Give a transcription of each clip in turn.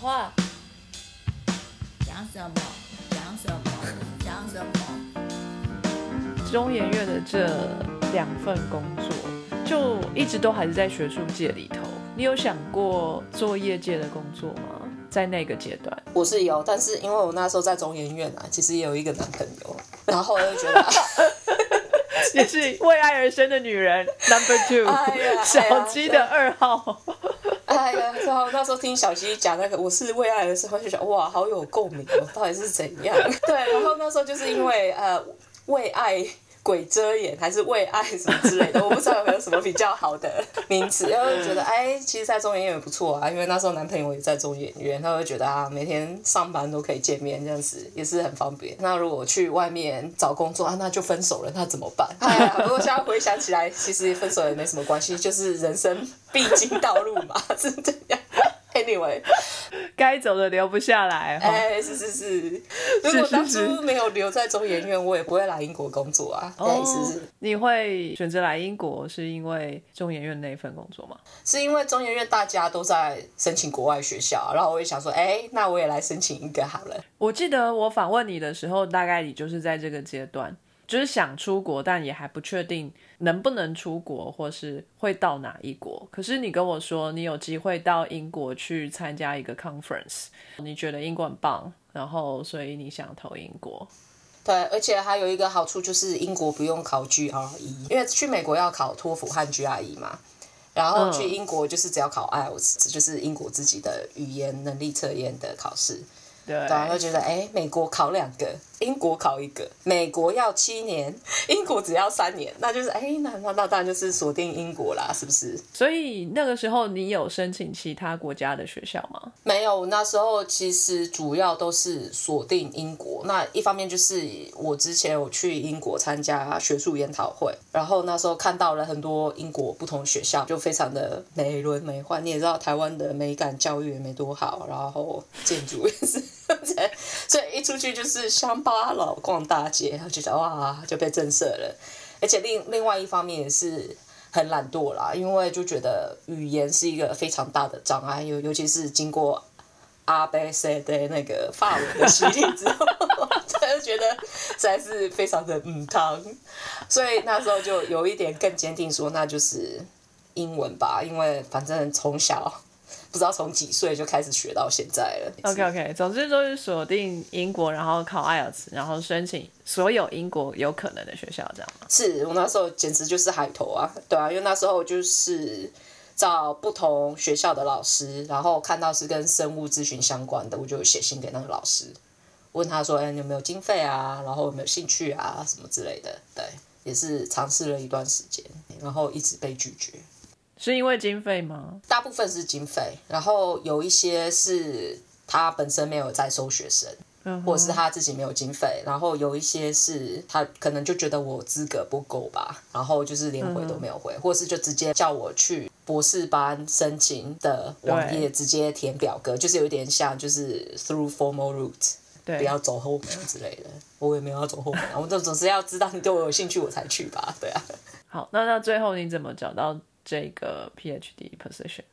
话。讲什么？讲什么？讲什么？中研院的这两份工作，就一直都还是在学术界里头。你有想过做业界的工作吗？在那个阶段，我是有，但是因为我那时候在中研院啊，其实也有一个男朋友，然后我就觉得。也是为爱而生的女人，Number Two，小鸡的二号。哎呀，然后那时候听小鸡讲那个我是为爱的时候，就想哇，好有共鸣哦，到底是怎样？对，然后那时候就是因为呃为爱。鬼遮眼还是为爱什么之类的，我不知道有没有什么比较好的名词。然后觉得哎，其实，在中研院也不错啊，因为那时候男朋友也在中研院，他会觉得啊，每天上班都可以见面，这样子也是很方便。那如果去外面找工作啊，那就分手了，那怎么办？哎呀，不过现在回想起来，其实分手也没什么关系，就是人生必经道路嘛，是这样。Anyway，该走的留不下来。哎，是是是。如果当初没有留在中研院，我也不会来英国工作啊。对，是是。你会选择来英国，是因为中研院那份工作吗？是因为中研院大家都在申请国外学校，然后我也想说，哎，那我也来申请一个好了。我记得我访问你的时候，大概你就是在这个阶段。就是想出国，但也还不确定能不能出国，或是会到哪一国。可是你跟我说，你有机会到英国去参加一个 conference，你觉得英国很棒，然后所以你想投英国。对，而且还有一个好处就是英国不用考 GRE，因为去美国要考托福和 GRE 嘛，然后去英国就是只要考 IELTS，就是英国自己的语言能力测验的考试。对，然后觉得哎，美国考两个。英国考一个，美国要七年，英国只要三年，那就是哎，那那那当然就是锁定英国啦，是不是？所以那个时候你有申请其他国家的学校吗？没有，那时候其实主要都是锁定英国。那一方面就是我之前有去英国参加学术研讨会，然后那时候看到了很多英国不同学校，就非常的美轮美奂。你也知道台湾的美感教育也没多好，然后建筑也是，所以一出去就是乡巴。佬逛大街，然后觉得哇，就被震慑了。而且另另外一方面也是很懒惰啦，因为就觉得语言是一个非常大的障碍，尤尤其是经过阿贝塞的那个法文的洗礼之后，就觉得实在是非常的嗯汤。所以那时候就有一点更坚定说，那就是英文吧，因为反正从小。不知道从几岁就开始学到现在了。OK OK，总之就是锁定英国，然后考 IELTS，然后申请所有英国有可能的学校，这样吗？是我那时候简直就是海投啊，对啊，因为那时候就是找不同学校的老师，然后看到是跟生物咨询相关的，我就写信给那个老师，问他说：“哎，你有没有经费啊？然后有没有兴趣啊？什么之类的。”对，也是尝试了一段时间，然后一直被拒绝。是因为经费吗？大部分是经费，然后有一些是他本身没有在收学生，或者是他自己没有经费，然后有一些是他可能就觉得我资格不够吧，然后就是连回都没有回，或者是就直接叫我去博士班申请的网页直接填表格，就是有点像就是 through formal route，不要走后门之类的。我也没有要走后门，我总总是要知道你对我有兴趣我才去吧，对啊。好，那那最后你怎么找到？这个 PhD position，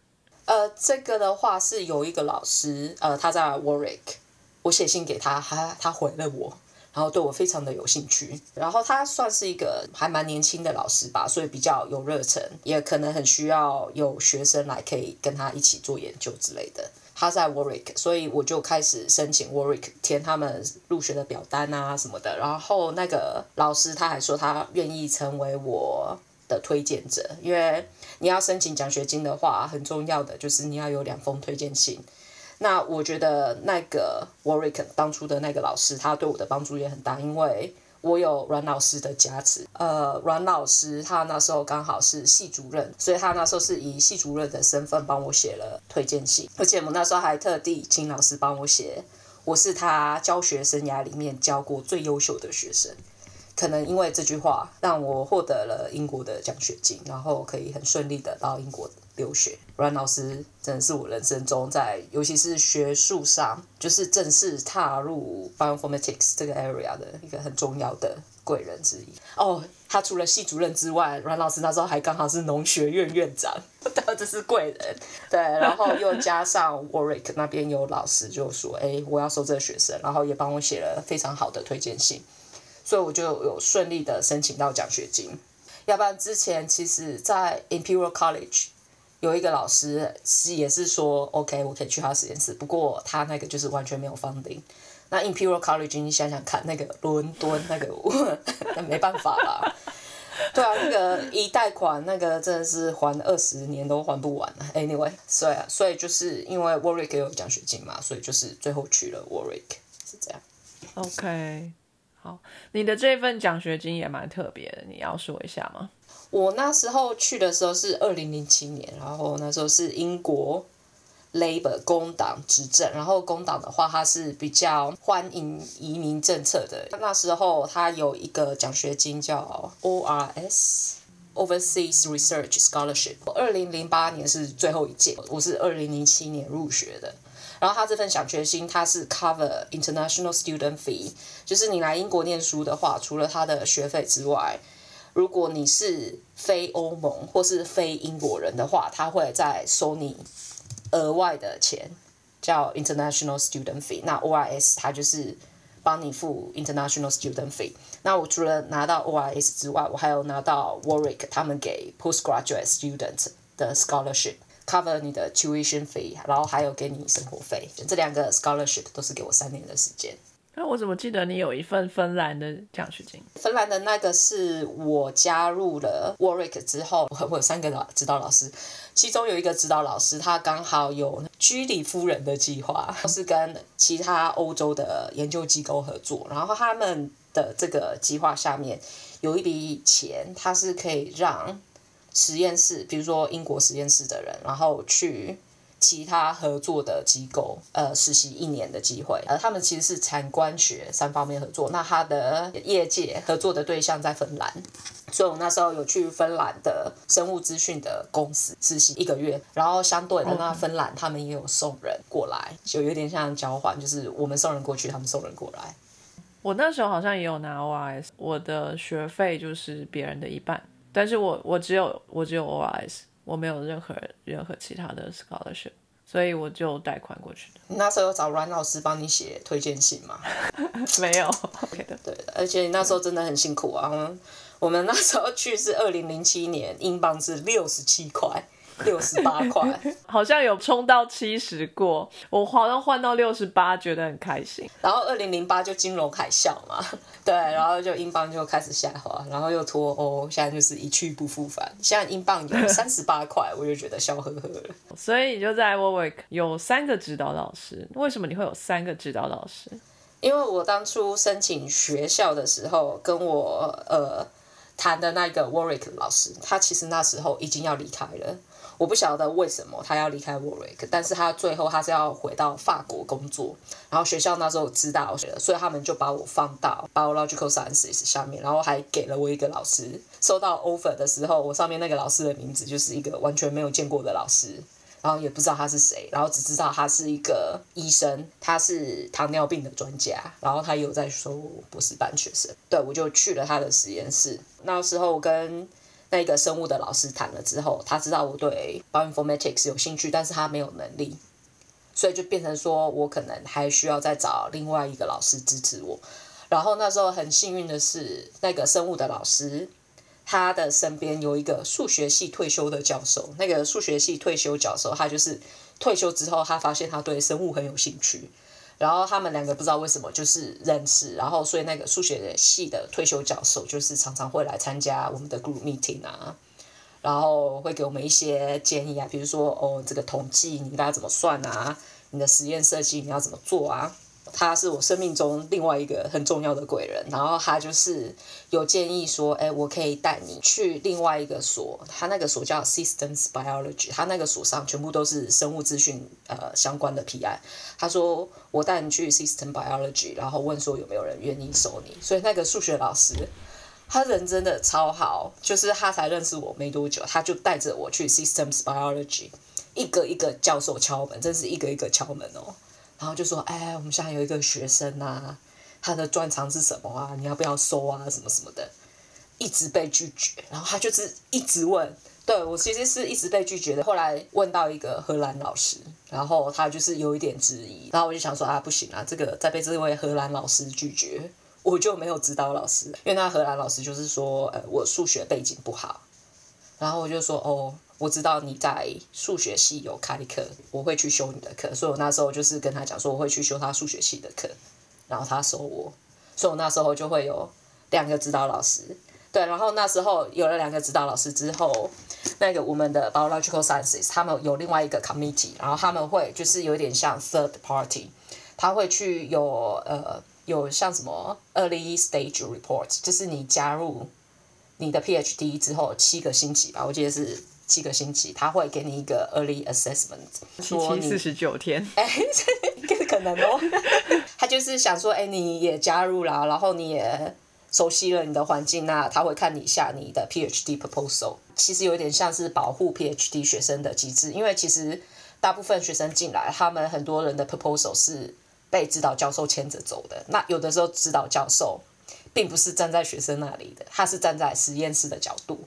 呃，这个的话是有一个老师，呃，他在 Warwick，我写信给他，他他回了我，然后对我非常的有兴趣，然后他算是一个还蛮年轻的老师吧，所以比较有热忱，也可能很需要有学生来可以跟他一起做研究之类的。他在 Warwick，所以我就开始申请 Warwick 填他们入学的表单啊什么的，然后那个老师他还说他愿意成为我的推荐者，因为。你要申请奖学金的话，很重要的就是你要有两封推荐信。那我觉得那个 Warwick 当初的那个老师，他对我的帮助也很大，因为我有阮老师的加持。呃，阮老师他那时候刚好是系主任，所以他那时候是以系主任的身份帮我写了推荐信，而且我那时候还特地请老师帮我写，我是他教学生涯里面教过最优秀的学生。可能因为这句话，让我获得了英国的奖学金，然后可以很顺利的到英国留学。阮老师真的是我人生中在，尤其是学术上，就是正式踏入 bioinformatics 这个 area 的一个很重要的贵人之一。哦，他除了系主任之外，阮老师那时候还刚好是农学院院长，这是贵人。对，然后又加上 Warwick 那边有老师就说，哎，我要收这个学生，然后也帮我写了非常好的推荐信，所以我就有顺利的申请到奖学金。要不然之前其实，在 Imperial College。有一个老师是也是说，OK，我可以去他实验室，不过他那个就是完全没有 funding。那 Imperial College，你想想看，那个伦敦那个，那没办法啦。对啊，那个一贷款那个真的是还二十年都还不完啊。Anyway，所以，所以就是因为 Warwick 有奖学金嘛，所以就是最后去了 Warwick，是这样。OK，好，你的这份奖学金也蛮特别的，你要说一下吗？我那时候去的时候是二零零七年，然后那时候是英国 Labour 工党执政，然后工党的话，它是比较欢迎移民政策的。那时候它有一个奖学金叫 ORS Overseas Research Scholarship，二零零八年是最后一届，我是二零零七年入学的。然后他这份奖学金它是 cover international student fee，就是你来英国念书的话，除了他的学费之外。如果你是非欧盟或是非英国人的话，他会再收你额外的钱，叫 International Student Fee。那 ORS 它就是帮你付 International Student Fee。那我除了拿到 ORS 之外，我还有拿到 Warwick 他们给 Postgraduate Student 的 scholarship Scholarship，cover 你的 Tuition Fee，然后还有给你生活费。这两个 Scholarship 都是给我三年的时间。那我怎么记得你有一份芬兰的奖学金？芬兰的那个是我加入了 Warwick 之后，我有三个老指导老师，其中有一个指导老师，他刚好有居里夫人的计划，是跟其他欧洲的研究机构合作，然后他们的这个计划下面有一笔钱，它是可以让实验室，比如说英国实验室的人，然后去。其他合作的机构，呃，实习一年的机会，呃，他们其实是产官学三方面合作。那他的业界合作的对象在芬兰，所以我那时候有去芬兰的生物资讯的公司实习一个月。然后相对的，那芬兰他们也有送人过来，就有点像交换，就是我们送人过去，他们送人过来。我那时候好像也有拿 ORS，我的学费就是别人的一半，但是我我只有我只有 OIS，。我没有任何任何其他的 scholarship，所以我就贷款过去的。你那时候有找阮老师帮你写推荐信吗？没有。对，而且你那时候真的很辛苦啊。我们那时候去是二零零七年，英镑是六十七块。六十八块，好像有冲到七十过，我好像换到六十八，觉得很开心。然后二零零八就金融海啸嘛，对，然后就英镑就开始下滑，然后又脱欧，现在就是一去不复返。现在英镑有 三十八块，我就觉得笑呵呵了。所以你就在 Warwick 有三个指导老师，为什么你会有三个指导老师？因为我当初申请学校的时候，跟我呃谈的那个 Warwick 老师，他其实那时候已经要离开了。我不晓得为什么他要离开 Warwick，但是他最后他是要回到法国工作，然后学校那时候知道，所以他们就把我放到 Biological Sciences 下面，然后还给了我一个老师。收到 offer 的时候，我上面那个老师的名字就是一个完全没有见过的老师，然后也不知道他是谁，然后只知道他是一个医生，他是糖尿病的专家，然后他有在收博士班学生。对，我就去了他的实验室，那时候我跟。那一个生物的老师谈了之后，他知道我对 bioinformatics 有兴趣，但是他没有能力，所以就变成说我可能还需要再找另外一个老师支持我。然后那时候很幸运的是，那个生物的老师他的身边有一个数学系退休的教授，那个数学系退休教授他就是退休之后，他发现他对生物很有兴趣。然后他们两个不知道为什么就是认识，然后所以那个数学系的退休教授就是常常会来参加我们的 group meeting 啊，然后会给我们一些建议啊，比如说哦这个统计你应该怎么算啊，你的实验设计你要怎么做啊，他是我生命中另外一个很重要的贵人。然后他就是有建议说，哎，我可以带你去另外一个所，他那个所叫 Systems Biology，他那个所上全部都是生物资讯呃相关的 PI。他说我带你去 Systems Biology，然后问说有没有人愿意收你。所以那个数学老师。他人真的超好，就是他才认识我没多久，他就带着我去 Systems Biology，一个一个教授敲门，真是一个一个敲门哦。然后就说：“哎，我们现在有一个学生啊，他的专长是什么啊？你要不要收啊？什么什么的，一直被拒绝。然后他就是一直问，对我其实是一直被拒绝的。后来问到一个荷兰老师，然后他就是有一点质疑，然后我就想说啊，不行啊，这个再被这位荷兰老师拒绝。”我就没有指导老师，因为那荷兰老师就是说，呃，我数学背景不好，然后我就说，哦，我知道你在数学系有开课，我会去修你的课，所以我那时候就是跟他讲说，我会去修他数学系的课，然后他收我，所以我那时候就会有两个指导老师，对，然后那时候有了两个指导老师之后，那个我们的 biological sciences 他们有另外一个 committee，然后他们会就是有点像 third party，他会去有呃。有像什么 early stage report，就是你加入你的 PhD 之后七个星期吧，我记得是七个星期，他会给你一个 early assessment，说你四十九天，哎，这可能哦，他就是想说，哎，你也加入了，然后你也熟悉了你的环境，那他会看你一下你的 PhD proposal，其实有点像是保护 PhD 学生的机制，因为其实大部分学生进来，他们很多人的 proposal 是。被指导教授牵着走的，那有的时候指导教授并不是站在学生那里的，他是站在实验室的角度。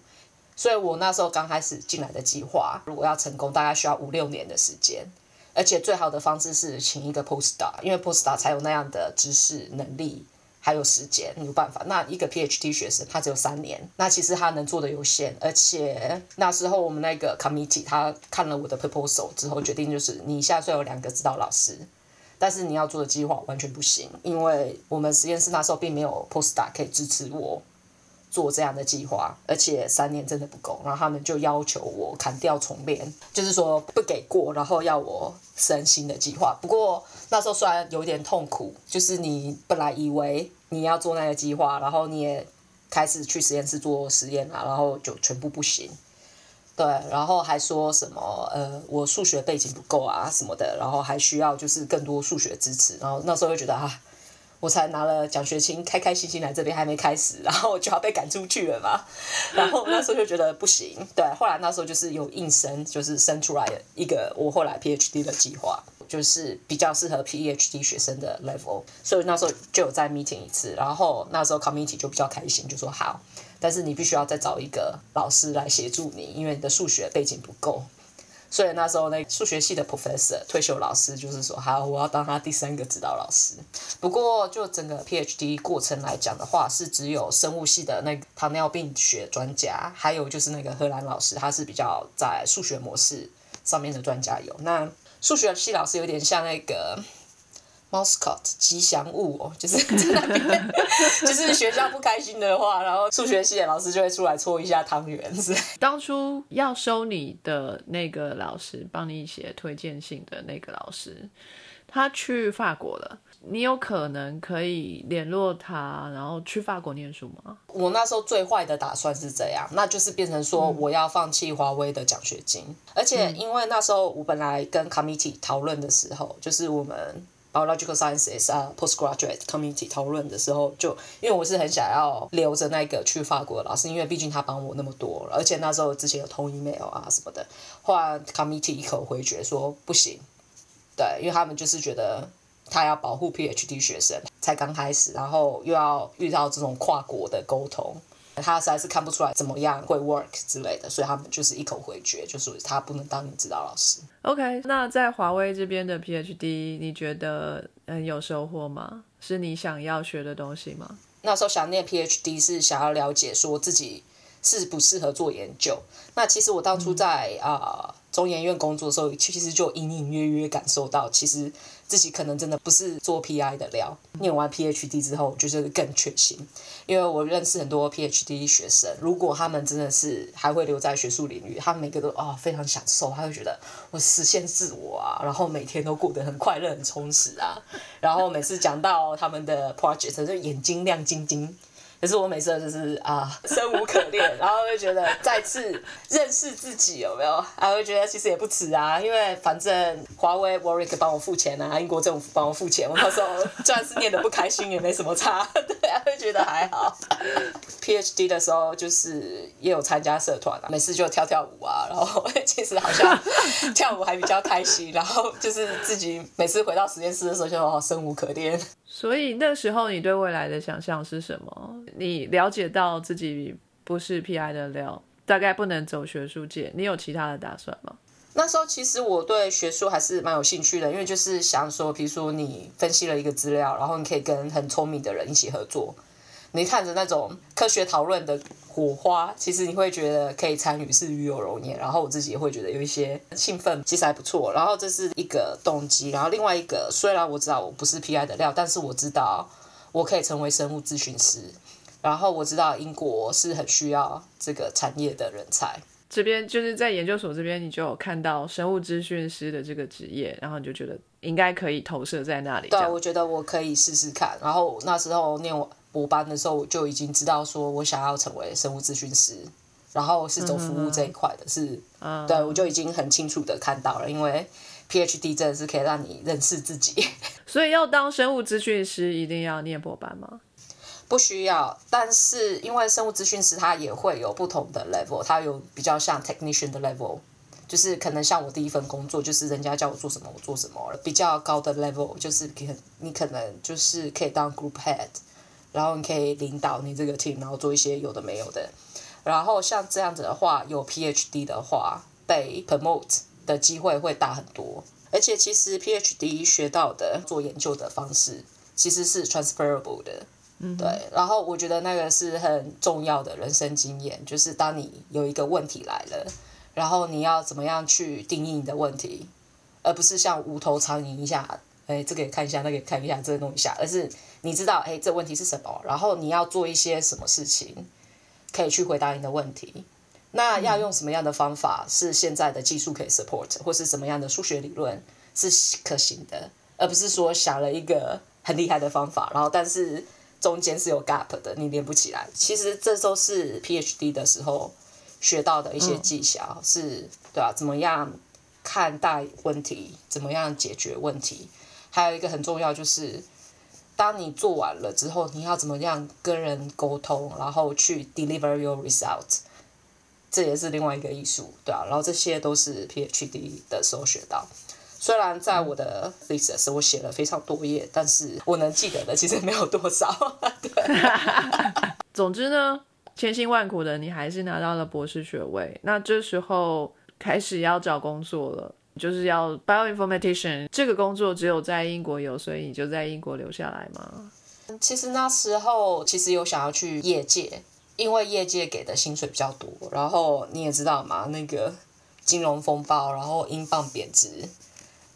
所以我那时候刚开始进来的计划，如果要成功，大概需要五六年的时间，而且最好的方式是请一个 postdoc，因为 postdoc 才有那样的知识能力还有时间有办法。那一个 PhD 学生他只有三年，那其实他能做的有限，而且那时候我们那个 committee 他看了我的 proposal 之后，决定就是你现在虽然有两个指导老师。但是你要做的计划完全不行，因为我们实验室那时候并没有 postdc 可以支持我做这样的计划，而且三年真的不够，然后他们就要求我砍掉重练，就是说不给过，然后要我升新的计划。不过那时候虽然有点痛苦，就是你本来以为你要做那个计划，然后你也开始去实验室做实验啊，然后就全部不行。对，然后还说什么呃，我数学背景不够啊什么的，然后还需要就是更多数学支持，然后那时候就觉得啊，我才拿了奖学金，开开心心来这边还没开始，然后就要被赶出去了嘛，然后那时候就觉得不行，对，后来那时候就是有硬生，就是生出来一个我后来 PhD 的计划，就是比较适合 PhD 学生的 level，所以那时候就有再 meeting 一次，然后那时候 committee 就比较开心，就说好。但是你必须要再找一个老师来协助你，因为你的数学背景不够。所以那时候那数学系的 professor 退休老师就是说，好，我要当他第三个指导老师。不过就整个 PhD 过程来讲的话，是只有生物系的那个糖尿病学专家，还有就是那个荷兰老师，他是比较在数学模式上面的专家有。那数学系老师有点像那个。Mascot 吉祥物哦，就是 在那边，就是学校不开心的话，然后数学系的老师就会出来搓一下汤圆。是当初要收你的那个老师，帮你写推荐信的那个老师，他去法国了，你有可能可以联络他，然后去法国念书吗？我那时候最坏的打算是这样，那就是变成说我要放弃华为的奖学金，而且因为那时候我本来跟 committee 讨论的时候，就是我们。Biological sciences 啊，postgraduate community 讨论的时候，就因为我是很想要留着那个去法国的老师，因为毕竟他帮我那么多，而且那时候之前有通 email 啊什么的，后来 committee 一口回绝说不行，对，因为他们就是觉得他要保护 PhD 学生，才刚开始，然后又要遇到这种跨国的沟通。他实在是看不出来怎么样会 work 之类的，所以他们就是一口回绝，就是他不能当你指导老师。OK，那在华为这边的 PhD，你觉得嗯有收获吗？是你想要学的东西吗？那时候想念 PhD 是想要了解说自己适不适合做研究。那其实我当初在啊、中研院工作的时候，其实就隐隐约约感受到，其实自己可能真的不是做 PI 的料。念完 PhD 之后，就是更确信，因为我认识很多 PhD 学生，如果他们真的是还会留在学术领域，他们每个都啊、非常享受，他会觉得我实现自我啊，然后每天都过得很快乐、很充实啊。然后每次讲到他们的 project，就眼睛亮晶晶。可是我每次就是啊，生无可恋，然后会觉得再次认识自己有没有？还会觉得其实也不迟啊，因为反正华为 Warwick 帮我付钱啊，英国政府帮我付钱，我那时候就算是念的不开心也没什么差，对啊，会觉得还好。PhD 的时候就是也有参加社团啊，每次就跳跳舞啊，然后其实好像跳舞还比较开心，然后就是自己每次回到实验室的时候就哦生无可恋。所以那时候你对未来的想象是什么？你了解到自己不是 PI 的料，大概不能走学术界，你有其他的打算吗？那时候其实我对学术还是蛮有兴趣的，因为就是想说，比如说你分析了一个资料，然后你可以跟很聪明的人一起合作，你看着那种科学讨论的火花，其实你会觉得可以参与是与有荣焉，然后我自己也会觉得有一些兴奋，其实还不错。然后这是一个动机，然后另外一个虽然我知道我不是 PI 的料，但是我知道我可以成为生物咨询师，然后我知道英国是很需要这个产业的人才。这边就是在研究所这边，你就有看到生物资讯师的这个职业，然后你就觉得应该可以投射在那里。对，我觉得我可以试试看。然后那时候念博班的时候，我就已经知道说我想要成为生物咨询师，然后是走服务这一块的，是，嗯对我就已经很清楚的看到了，因为 PhD 真的是可以让你认识自己。所以要当生物资讯师，一定要念博班吗？不需要，但是因为生物资讯师他也会有不同的 level，他有比较像 technician 的 level，就是可能像我第一份工作，就是人家叫我做什么我做什么，比较高的 level 就是可你可能就是可以当 group head，然后你可以领导你这个 team，然后做一些有的没有的，然后像这样子的话，有 PhD 的话被 promote 的机会会大很多，而且其实 PhD 学到的做研究的方式其实是 transferable 的。嗯对，然后我觉得那个是很重要的人生经验，就是当你有一个问题来了，然后你要怎么样去定义你的问题，而不是像无头苍蝇一下，哎，这个也看一下，那个也看一下，这个弄一下，而是你知道，哎，这问题是什么，然后你要做一些什么事情，可以去回答你的问题。那要用什么样的方法是现在的技术可以 support，或是什么样的数学理论是可行的，而不是说想了一个很厉害的方法，然后但是中间是有 gap 的，你连不起来。其实这都是 PhD 的时候学到的一些技巧，是对啊，怎么样看待问题，怎么样解决问题，还有一个很重要就是。当你做完了之后，你要怎么样跟人沟通，然后去 deliver your result，这也是另外一个艺术，对啊，然后这些都是 PhD 的时候学到。虽然在我的 thesis 我写了非常多页，但是我能记得的其实没有多少。对，总之呢，千辛万苦的你还是拿到了博士学位。那这时候开始要找工作了，就是要 bioinformatician 这个工作只有在英国有，所以你就在英国留下来吗？其实那时候其实有想要去业界，因为业界给的薪水比较多，然后你也知道嘛，那个金融风暴，然后英镑贬值，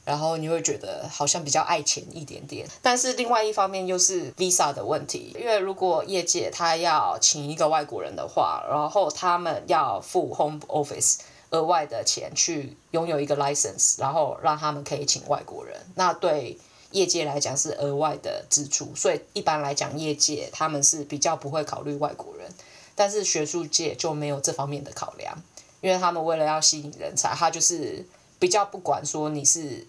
然后你会觉得好像比较爱钱一点点。但是另外一方面又是 visa 的问题，因为如果业界他要请一个外国人的话，然后他们要付 home office 额外的钱去拥有一个 license，然后让他们可以请外国人，那对。业界来讲是额外的支出，所以一般来讲，业界他们是比较不会考虑外国人，但是学术界就没有这方面的考量，因为他们为了要吸引人才，他就是比较不管说你是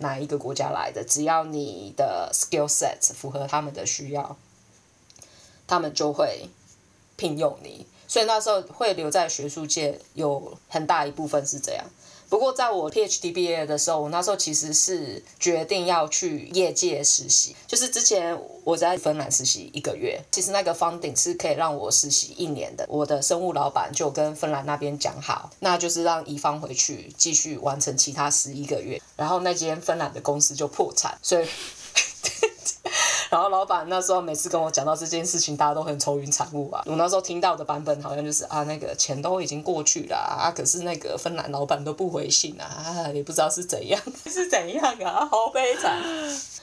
哪一个国家来的，只要你的 skill set 符合他们的需要，他们就会聘用你。所以那时候会留在学术界有很大一部分是这样。不过，在我 PhD 毕业的时候，我那时候其实是决定要去业界实习。就是之前我在芬兰实习一个月，其实那个 funding 是可以让我实习一年的。我的生物老板就跟芬兰那边讲好，那就是让乙方回去继续完成其他十一个月。然后那间芬兰的公司就破产，所以然后老板那时候每次跟我讲到这件事情，大家都很愁云惨雾啊。我那时候听到的版本好像就是啊，那个钱都已经过去了啊，可是那个芬兰老板都不回信啊，啊也不知道是怎样，是怎样啊，好悲惨。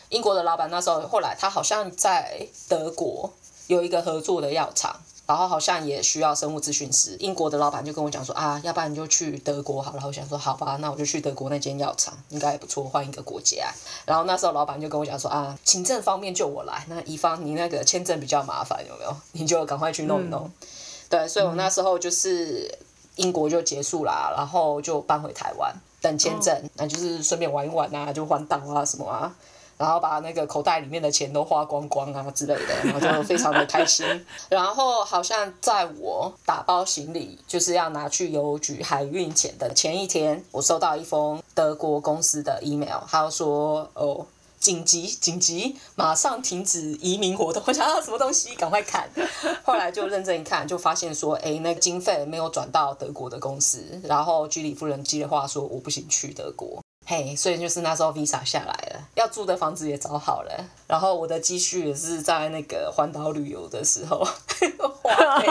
英国的老板那时候后来他好像在德国有一个合作的药厂。然后好像也需要生物咨询师，英国的老板就跟我讲说啊，要不然你就去德国好了。我想说好吧，那我就去德国那间药厂，应该也不错，换一个国家。然后那时候老板就跟我讲说啊，行政方面就我来，那乙方你那个签证比较麻烦，有没有？你就赶快去弄一弄。对，所以我那时候就是英国就结束啦，然后就搬回台湾等签证，那就是顺便玩一玩啊，就环岛啊什么啊。然后把那个口袋里面的钱都花光光啊之类的，然后就非常的开心。然后好像在我打包行李，就是要拿去邮局海运前的前一天，我收到一封德国公司的 email，他说哦，紧急紧急，马上停止移民活动。我想到什么东西，赶快看。后来就认真一看，就发现说，哎，那个经费没有转到德国的公司。然后居里夫人接话说，我不行去德国。嘿，所以就是那时候 visa 下来了，要住的房子也找好了，然后我的积蓄也是在那个环岛旅游的时候 花费，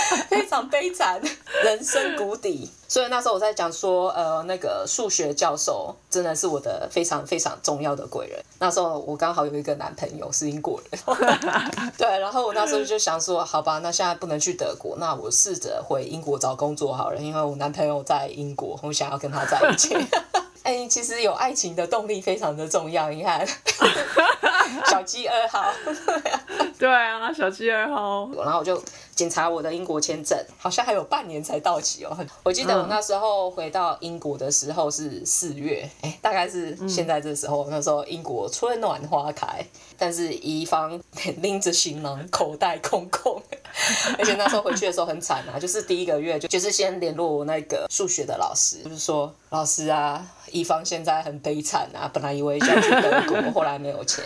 非常悲惨，人生谷底。所以那时候我在讲说，呃，那个数学教授真的是我的非常非常重要的贵人。那时候我刚好有一个男朋友是英国人，对，然后我那时候就想说，好吧，那现在不能去德国，那我试着回英国找工作好了，因为我男朋友在英国，我想要跟他在一起。哎，其实有爱情的动力非常的重要。你看，小鸡二号，对啊，小鸡二号。然后我就检查我的英国签证，好像还有半年才到期哦。我记得我那时候回到英国的时候是四月，哎，大概是现在这时候。那时候英国春暖花开，但是乙方拎着行囊，口袋空空。而且那时候回去的时候很惨啊，就是第一个月就就是先联络我那个数学的老师，就是说老师啊。乙方现在很悲惨啊，本来以为想去德国，后来没有钱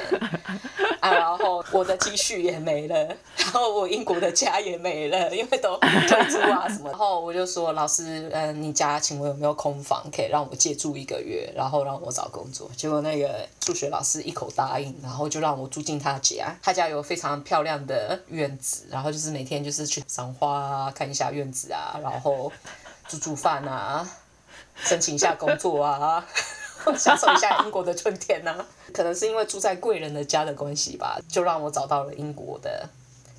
啊，然后我的积蓄也没了，然后我英国的家也没了，因为都退租啊什么。然后我就说老师，嗯，你家请问有没有空房可以让我借住一个月，然后让我找工作？结果那个数学老师一口答应，然后就让我住进他家。他家有非常漂亮的院子，然后就是每天就是去赏花啊，看一下院子啊，然后煮煮饭啊。申请一下工作啊，享受一下英国的春天啊。可能是因为住在贵人的家的关系吧，就让我找到了英国的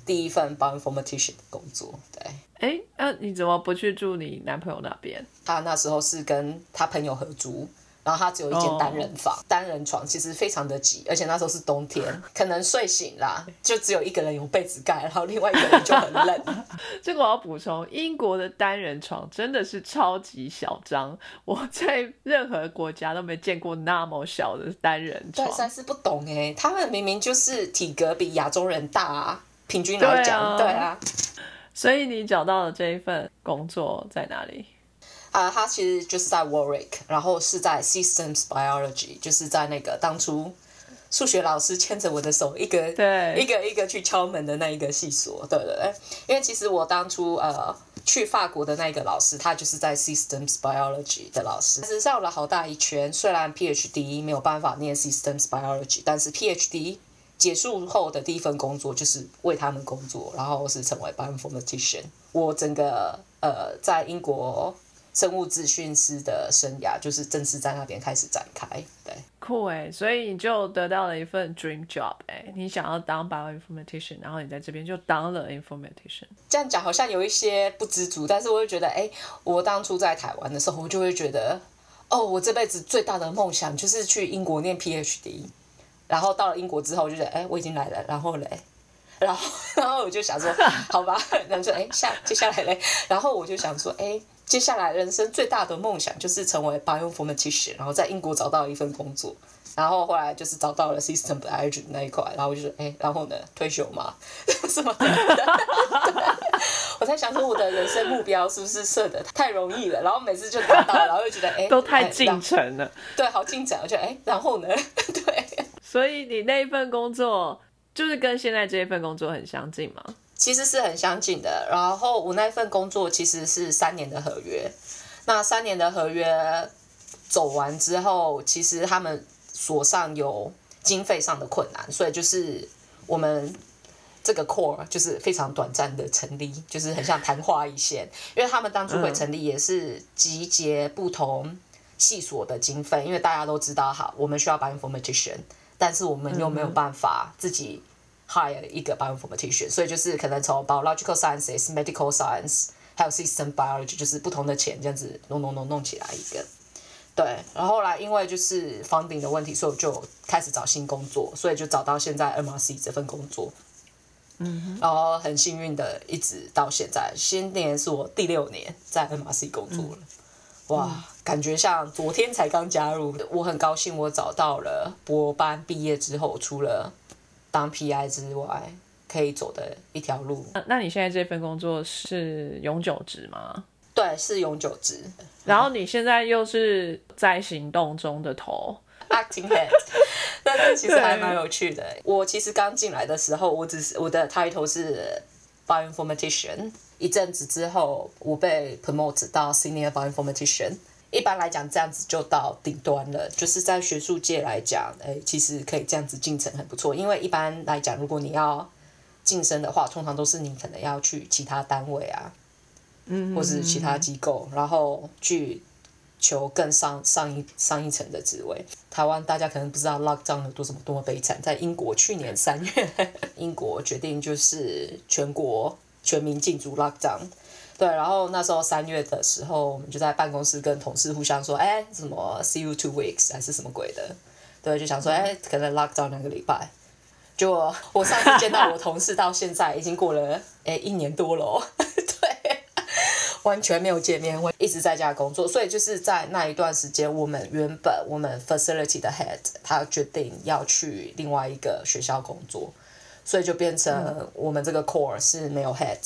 第一份 bioinformatician 的工作。对，哎，那你怎么不去住你男朋友那边？他那时候是跟他朋友合租。然后他只有一间单人房，单人床其实非常的挤，而且那时候是冬天，可能睡醒啦，就只有一个人有被子盖，然后另外一个人就很冷。这个我要补充，英国的单人床真的是超级小张，我在任何国家都没见过那么小的单人床。对，三是不懂哎，他们明明就是体格比亚洲人大啊，平均来讲，对啊。所以你找到的这一份工作在哪里？啊，他其实就是在 Warwick，然后是在 Systems Biology，就是在那个当初数学老师牵着我的手，一个对一个一个去敲门的那一个系所，对对对。因为其实我当初呃去法国的那个老师，他就是在 Systems Biology 的老师，是绕了好大一圈。虽然 PhD 没有办法念 Systems Biology，但是 PhD 结束后的第一份工作就是为他们工作，然后是成为 bioinformatician。我整个呃在英国。生物资讯师的生涯就是正式在那边开始展开，对，酷哎，所以你就得到了一份 dream job 哎，你想要当 bioinformatician，然后你在这边就当了 informatician。这样讲好像有一些不知足，但是我会觉得，哎，我当初在台湾的时候，我就会觉得，哦，我这辈子最大的梦想就是去英国念 PhD，然后到了英国之后，我就觉得，哎，我已经来了，然后嘞，然后然后我就想说，好吧，然后说哎下接下来嘞，然后我就想说，哎。接下来人生最大的梦想就是成为 bioinformatician，然后在英国找到一份工作，然后后来就是找到了 system biology 那一块，然后我就说，哎，然后呢，退休嘛，什么的。我在想说，我的人生目标是不是设的太容易了？然后每次就达到，然后又觉得，哎，都太进程了。对，好进展。我觉得，哎，然后呢？对。所以你那一份工作，就是跟现在这一份工作很相近吗？其实是很相近的，然后我那份工作其实是三年的合约，那三年的合约走完之后，其实他们所上有经费上的困难，所以就是我们这个 core 就是非常短暂的成立，就是很像昙花一现。因为他们当初会成立也是集结不同系所的经费，因为大家都知道哈，我们需要 bioinformatician，但是我们又没有办法自己 hire 一个 bioinformatician，所以就是可能从 biological sciences、medical science 还有 system biology，就是不同的钱这样子弄弄弄弄起来一个。对，然后后来因为就是 funding 的问题，所以我就开始找新工作，所以就找到现在 MRC 这份工作。嗯，然后很幸运的一直到现在，今年是我第六年在 MRC 工作了。哇，感觉像昨天才刚加入，我很高兴我找到了博班毕业之后，除了当 PI 之外，可以走的一条路。那那你现在这份工作是永久职吗？对，是永久职。然后你现在又是在行动中的头，acting head，但是其实还蛮有趣的。我其实刚进来的时候，我只是我的 title 是 bioinformatician。一阵子之后，我被 promote 到 senior bioinformatician。一般来讲，这样子就到顶端了。就是在学术界来讲，哎，其实可以这样子进程很不错。因为一般来讲，如果你要晋升的话，通常都是你可能要去其他单位啊。嗯或是其他机构，然后去求更上上一上一层的职位。台湾大家可能不知道 lockdown 有多什么多么悲惨，在英国去年三月，英国决定就是全国全民禁足 lockdown。对，然后那时候三月的时候，我们就在办公室跟同事互相说，哎，什么 see you two weeks 还是什么鬼的？对，就想说，哎，可能 lockdown 两个礼拜。结果我上次见到我同事，到现在已经过了哎一年多了哦，对。完全没有见面，我一直在家工作，所以就是在那一段时间，我们原本我们 facility 的 head 他决定要去另外一个学校工作，所以就变成我们这个 core 是没有 head。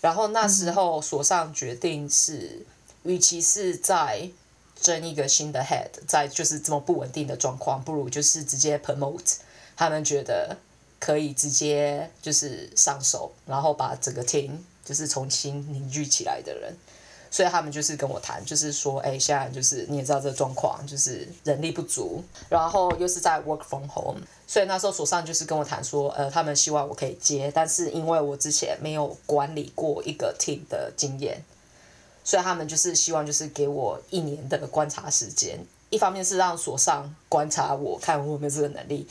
然后那时候所上决定是，与其是在争一个新的 head，在就是这么不稳定的状况，不如就是直接 promote。他们觉得可以直接就是上手，然后把整个 team。就是重新凝聚起来的人，所以他们就是跟我谈，就是说，哎，现在就是你也知道这个状况，就是人力不足，然后又是在 work from home，所以那时候所上就是跟我谈说，呃，他们希望我可以接，但是因为我之前没有管理过一个 team 的经验，所以他们就是希望就是给我一年的观察时间，一方面是让所上观察我看我有没有这个能力，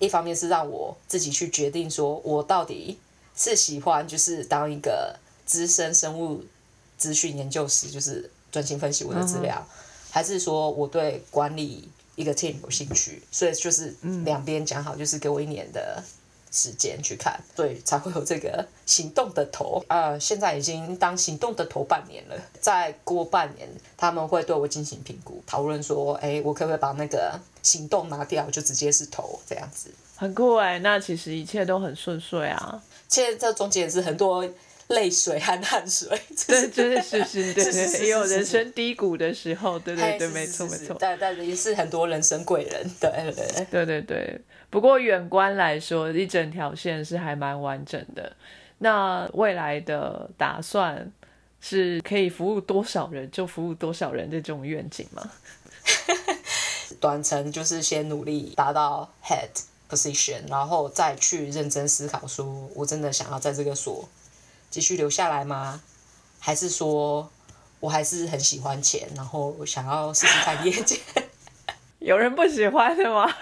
一方面是让我自己去决定说我到底。是喜欢就是当一个资深生物资讯研究师，就是专心分析我的资料，还是说我对管理一个 team 有兴趣？所以就是两边讲好，就是给我一年的时间去看，所以才会有这个行动的头。呃，现在已经当行动的头半年了，再过半年他们会对我进行评估，讨论说，哎，我可不可以把那个行动拿掉，就直接是头这样子？很酷哎，那其实一切都很顺遂啊。其实这中间也是很多泪水和 汗水，对，对是是，对对，也有人生低谷的时候，对对对，没错没错，但但也是很多人生贵人，对对对对对。不过远观来说，一整条线是还蛮完整的。那未来的打算是可以服务多少人就服务多少人的这种愿景吗？短程就是先努力达到 head。position，然后再去认真思考，说我真的想要在这个所继续留下来吗？还是说我还是很喜欢钱，然后想要试试看业界？有人不喜欢的吗？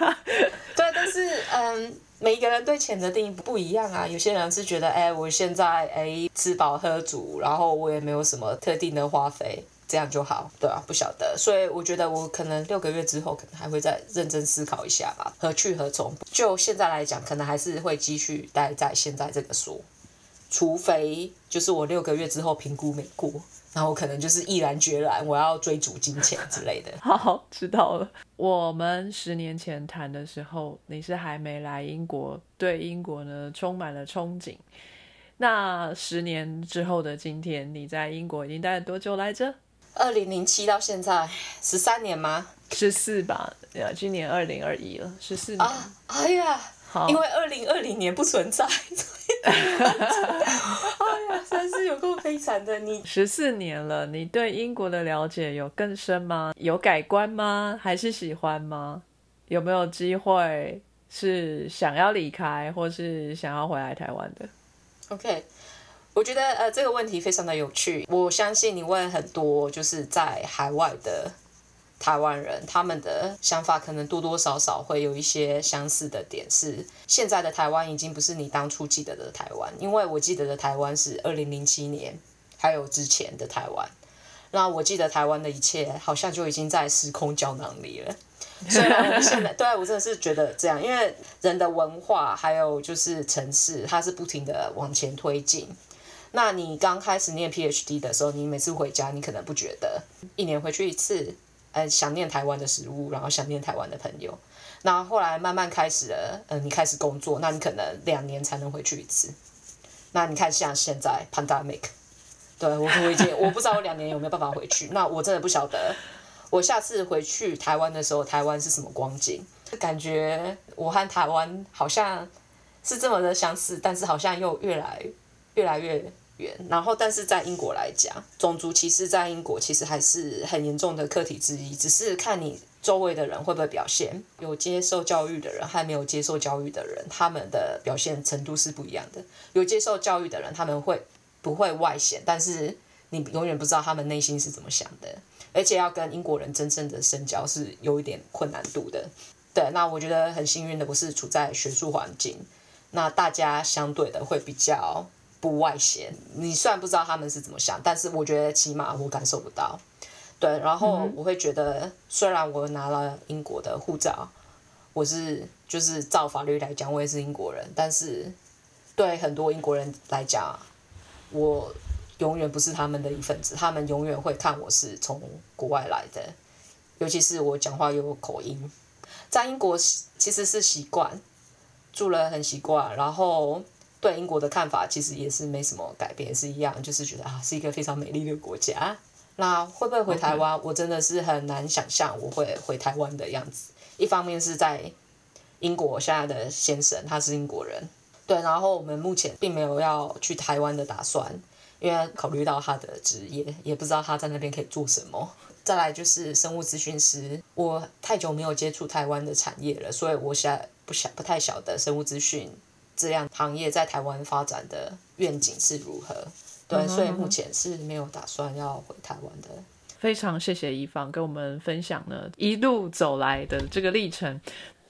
对，但是嗯，每一个人对钱的定义不一样啊。有些人是觉得，哎，我现在哎吃饱喝足，然后我也没有什么特定的花费。这样就好，对啊，不晓得，所以我觉得我可能六个月之后，可能还会再认真思考一下吧，何去何从？就现在来讲，可能还是会继续待在现在这个所，除非就是我六个月之后评估没过，然后可能就是毅然决然我要追逐金钱之类的。好，知道了。我们十年前谈的时候，你是还没来英国，对英国呢充满了憧憬。那十年之后的今天，你在英国已经待了多久来着？二零零七到现在十三年吗？十四吧，呀，今年二零二一了，十四年。啊，哎呀，因为二零二零年不存在，哎呀，真是有够悲惨的。你十四年了，你对英国的了解有更深吗？有改观吗？还是喜欢吗？有没有机会是想要离开，或是想要回来台湾的？OK，我觉得呃这个问题非常的有趣。我相信你问很多就是在海外的台湾人，他们的想法可能多多少少会有一些相似的点。是现在的台湾已经不是你当初记得的台湾，因为我记得的台湾是二零零七年还有之前的台湾。那我记得台湾的一切好像就已经在时空胶囊里了。虽然我们现在对啊我真的是觉得这样，因为人的文化还有就是城市，它是不停的往前推进。那你刚开始念 PhD 的时候，你每次回家，你可能不觉得，一年回去一次，呃，想念台湾的食物，然后想念台湾的朋友。那后来慢慢开始了，呃，你开始工作，那你可能两年才能回去一次。那你看像现在 pandemic，对我我已经我不知道我两年有没有办法回去，那我真的不晓得。我下次回去台湾的时候，台湾是什么光景？感觉我和台湾好像是这么的相似，但是好像又越来越来越然后，但是在英国来讲，种族歧视在英国其实还是很严重的课题之一，只是看你周围的人会不会表现。有接受教育的人和没有接受教育的人，他们的表现程度是不一样的。有接受教育的人，他们会不会外显？但是你永远不知道他们内心是怎么想的。而且要跟英国人真正的深交是有一点困难度的。对，那我觉得很幸运的，我是处在学术环境，那大家相对的会比较不外显。你虽然不知道他们是怎么想，但是我觉得起码我感受不到。对，然后我会觉得，虽然我拿了英国的护照，我是就是照法律来讲，我也是英国人，但是对很多英国人来讲，我永远不是他们的一份子，他们永远会看我是从国外来的，尤其是我讲话有口音，在英国其实是习惯，住了很习惯，然后对英国的看法其实也是没什么改变，也是一样，就是觉得啊是一个非常美丽的国家。那会不会回台湾？我真的是很难想象我会回台湾的样子。一方面是在英国现在的先生他是英国人，对，然后我们目前并没有要去台湾的打算。因为考虑到他的职业，也不知道他在那边可以做什么。再来就是生物咨询师，我太久没有接触台湾的产业了，所以我现在不想不太晓得生物资讯这样行业在台湾发展的愿景是如何。对，所以目前是没有打算要回台湾的。非常谢谢一方跟我们分享呢一路走来的这个历程。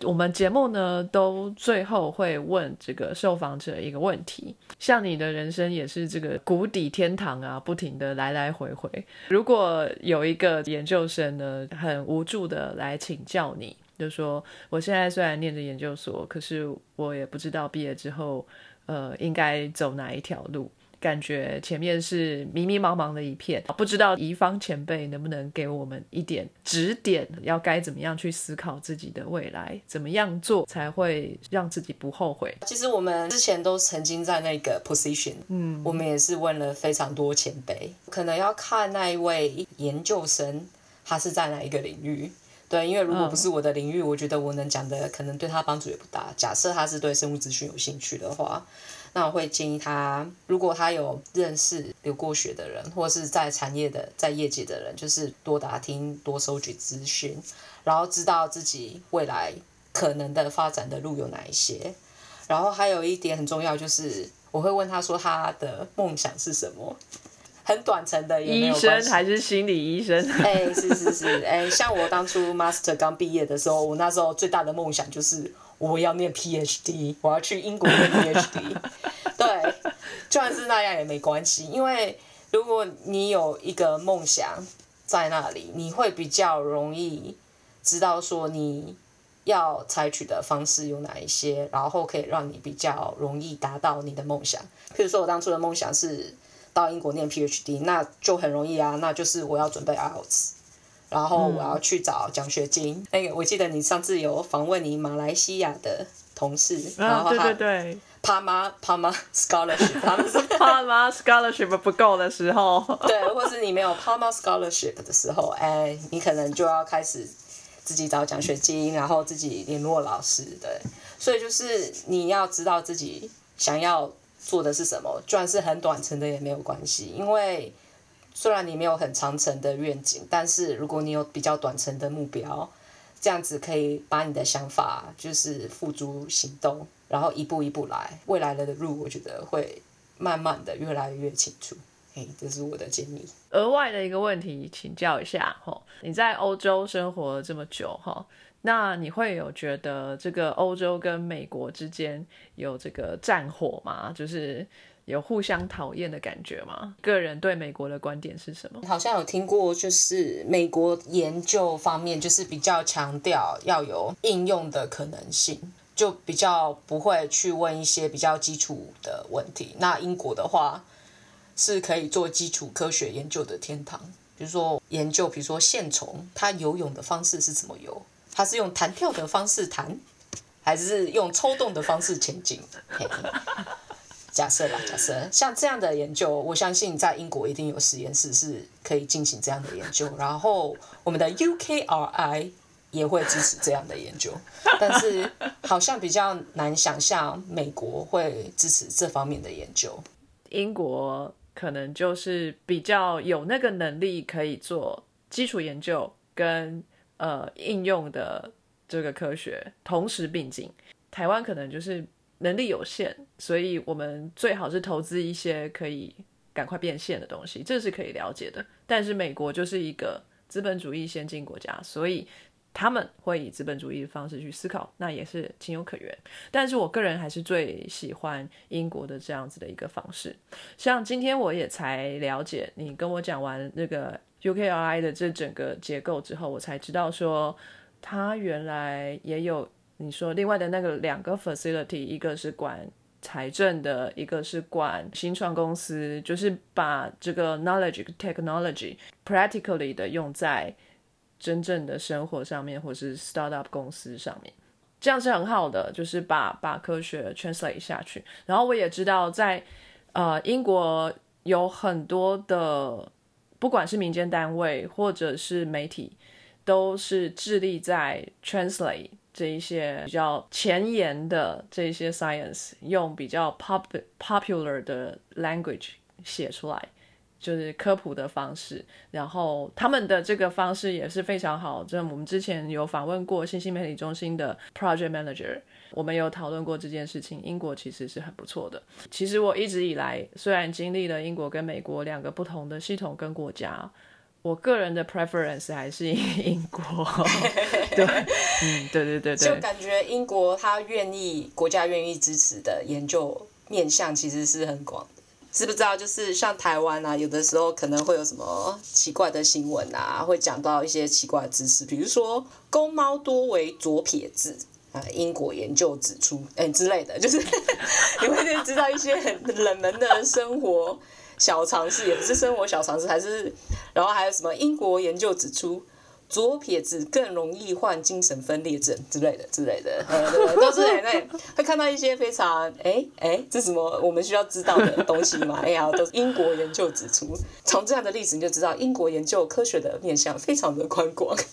我们节目呢，都最后会问这个受访者一个问题：像你的人生也是这个谷底天堂啊，不停的来来回回。如果有一个研究生呢，很无助的来请教你，就说我现在虽然念着研究所，可是我也不知道毕业之后，呃，应该走哪一条路。感觉前面是迷迷茫茫的一片，不知道怡芳前辈能不能给我们一点指点，要该怎么样去思考自己的未来，怎么样做才会让自己不后悔？其实我们之前都曾经在那个 position，嗯，我们也是问了非常多前辈，可能要看那一位研究生他是在哪一个领域。对，因为如果不是我的领域，我觉得我能讲的可能对他帮助也不大。假设他是对生物资讯有兴趣的话。那我会建议他，如果他有认识留过学的人，或是在产业的、在业界的人，就是多打听、多收集资讯，然后知道自己未来可能的发展的路有哪一些。然后还有一点很重要，就是我会问他说他的梦想是什么，很短程的也没有医生还是心理医生？哎，是是是，哎，像我当初 master 刚毕业的时候，我那时候最大的梦想就是我要念 PhD，我要去英国念 PhD。对，就算是那样也没关系，因为如果你有一个梦想在那里，你会比较容易知道说你要采取的方式有哪一些，然后可以让你比较容易达到你的梦想。譬如说我当初的梦想是到英国念 PhD，那就很容易啊，那就是我要准备 IELTS，然后我要去找奖学金。那个我记得你上次有访问你马来西亚的同事，然后对他对对。帕玛帕玛 scholarship，他们是 怕吗？scholarship 不够的时候，对，或是你没有 Palma scholarship 的时候，哎，你可能就要开始自己找奖学金，然后自己联络老师，对，所以就是你要知道自己想要做的是什么，就算是很短程的也没有关系，因为虽然你没有很长程的愿景，但是如果你有比较短程的目标，这样子可以把你的想法就是付诸行动，然后一步一步来，未来的路我觉得会慢慢的越来越清楚。嘿，这是我的建议。额外的一个问题，请教一下哈，你在欧洲生活了这么久哈，那你会有觉得这个欧洲跟美国之间有这个战火吗？就是有互相讨厌的感觉吗？个人对美国的观点是什么？好像有听过，就是美国研究方面就是比较强调要有应用的可能性，就比较不会去问一些比较基础的问题。那英国的话。是可以做基础科学研究的天堂，比如说研究，比如说线虫它游泳的方式是怎么游，它是用弹跳的方式弹，还是用抽动的方式前进？假设吧，假设像这样的研究，我相信在英国一定有实验室是可以进行这样的研究，然后我们的 UKRI 也会支持这样的研究，但是好像比较难想象美国会支持这方面的研究，英国。可能就是比较有那个能力可以做基础研究跟呃应用的这个科学同时并进。台湾可能就是能力有限，所以我们最好是投资一些可以赶快变现的东西，这是可以了解的。但是美国就是一个资本主义先进国家，所以。他们会以资本主义的方式去思考，那也是情有可原。但是我个人还是最喜欢英国的这样子的一个方式。像今天我也才了解，你跟我讲完那个 UKRI 的这整个结构之后，我才知道说，它原来也有你说另外的那个两个 facility，一个是管财政的，一个是管新创公司，就是把这个 knowledge technology practically 的用在。真正的生活上面，或是 startup 公司上面，这样是很好的，就是把把科学 translate 下去。然后我也知道，在呃英国有很多的，不管是民间单位或者是媒体，都是致力在 translate 这一些比较前沿的这些 science，用比较 pop popular 的 language 写出来。就是科普的方式，然后他们的这个方式也是非常好。就我们之前有访问过信息媒体中心的 project manager，我们有讨论过这件事情。英国其实是很不错的。其实我一直以来虽然经历了英国跟美国两个不同的系统跟国家，我个人的 preference 还是 英国。对，嗯，对对对对，就感觉英国他愿意国家愿意支持的研究面向其实是很广。知不知道？就是像台湾啊，有的时候可能会有什么奇怪的新闻啊，会讲到一些奇怪的知识，比如说公猫多为左撇子啊，英国研究指出，哎之类的，就是你会知道一些很冷门的生活小常识，也不是生活小常识，还是然后还有什么英国研究指出。左撇子更容易患精神分裂症之类的之类的，都是那会看到一些非常哎哎，这什么我们需要知道的东西嘛？哎呀，都是英国研究指出，从这样的例子你就知道英国研究科学的面向非常的宽广。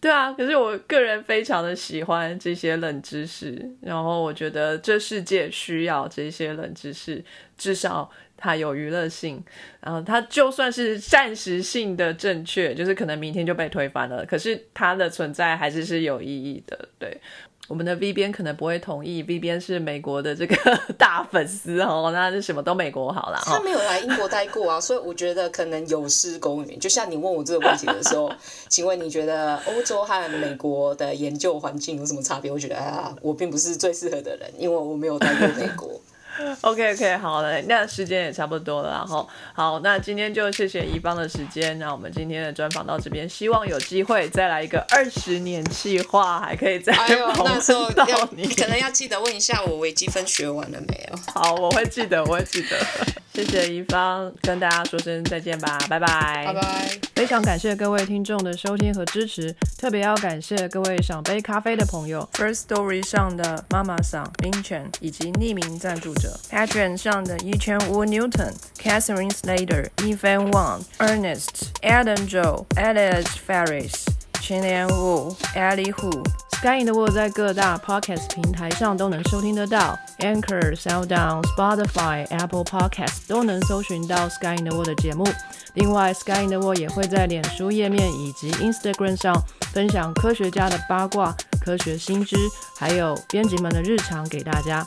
对啊，可是我个人非常的喜欢这些冷知识，然后我觉得这世界需要这些冷知识，至少。它有娱乐性，然后它就算是暂时性的正确，就是可能明天就被推翻了，可是它的存在还是是有意义的。对，我们的 V 边可能不会同意，V 边是美国的这个 大粉丝哦，那是什么都美国好了。他没有来英国待过啊，所以我觉得可能有失公允。就像你问我这个问题的时候，请问你觉得欧洲和美国的研究环境有什么差别？我觉得啊，我并不是最适合的人，因为我没有待过美国。OK OK，好嘞，那时间也差不多了，然后好，那今天就谢谢怡芳的时间，那我们今天的专访到这边，希望有机会再来一个二十年计划，还可以再 那时候可能要记得问一下我微积分学完了没有？好，我会记得，我会记得。谢谢怡芳，跟大家说声再见吧，拜拜，拜拜。非常感谢各位听众的收听和支持，特别要感谢各位赏杯咖啡的朋友，First Story 上的妈妈桑、冰泉以及匿名赞助者，Patreon 上的一圈吴 Newton、Catherine Slater、Evan Wang、Ernest、Adam Joe、Alex Ferris、秦连武、Ellie Hu。Sky in the World 在各大 Podcast 平台上都能收听得到，Anchor、SoundOn、Spotify、Apple Podcast 都能搜寻到 Sky in the World 的节目。另外，Sky in the World 也会在脸书页面以及 Instagram 上分享科学家的八卦、科学新知，还有编辑们的日常给大家。